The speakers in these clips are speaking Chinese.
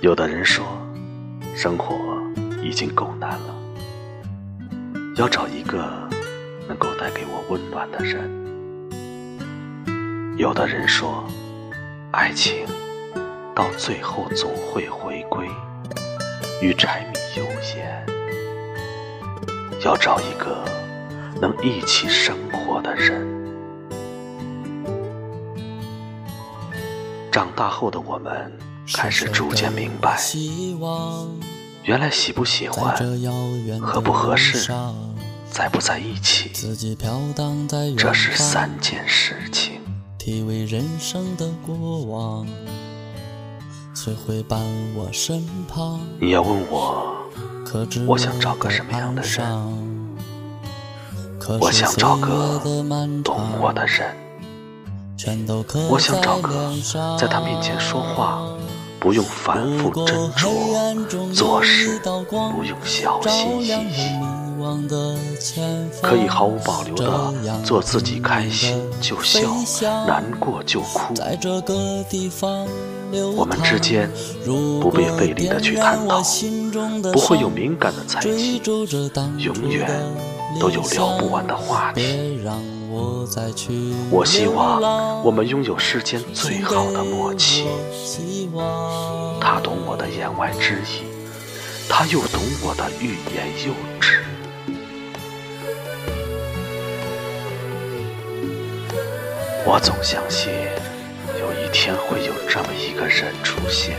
有的人说，生活已经够难了，要找一个能够带给我温暖的人。有的人说，爱情到最后总会回归与柴米油盐，要找一个能一起生活的人。长大后的我们。开始逐渐明白，原来喜不喜欢、合不合适、在不在一起，这是三件事情。你要问我，我想找个什么样的人？我想找个懂我的人。我想找个在他面前说话。不用反复斟酌，做事不用小心翼翼，可以毫无保留的做自己，开心就笑，难过就哭。我们之间不必费力的去探讨，不会有敏感的猜忌，永远都有聊不完的话题。我希望我们拥有世间最好的默契。他懂我的言外之意，他又懂我的欲言又止。我总相信有一天会有这么一个人出现，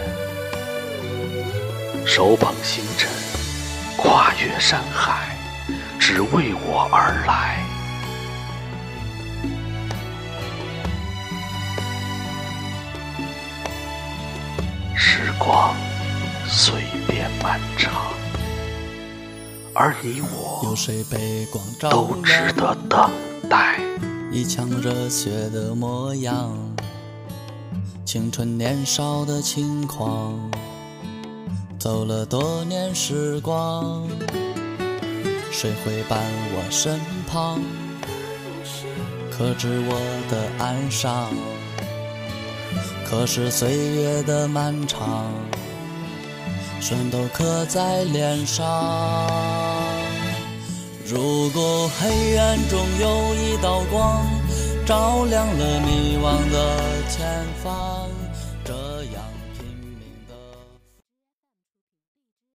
手捧星辰，跨越山海，只为我而来。光随便漫长，而你我都值得等待。一腔热血的模样，青春年少的轻狂，走了多年时光，谁会伴我身旁，可知我的哀伤？可是岁月的漫长，全都刻在脸上。如果黑暗中有一道光，照亮了迷惘的前方。这样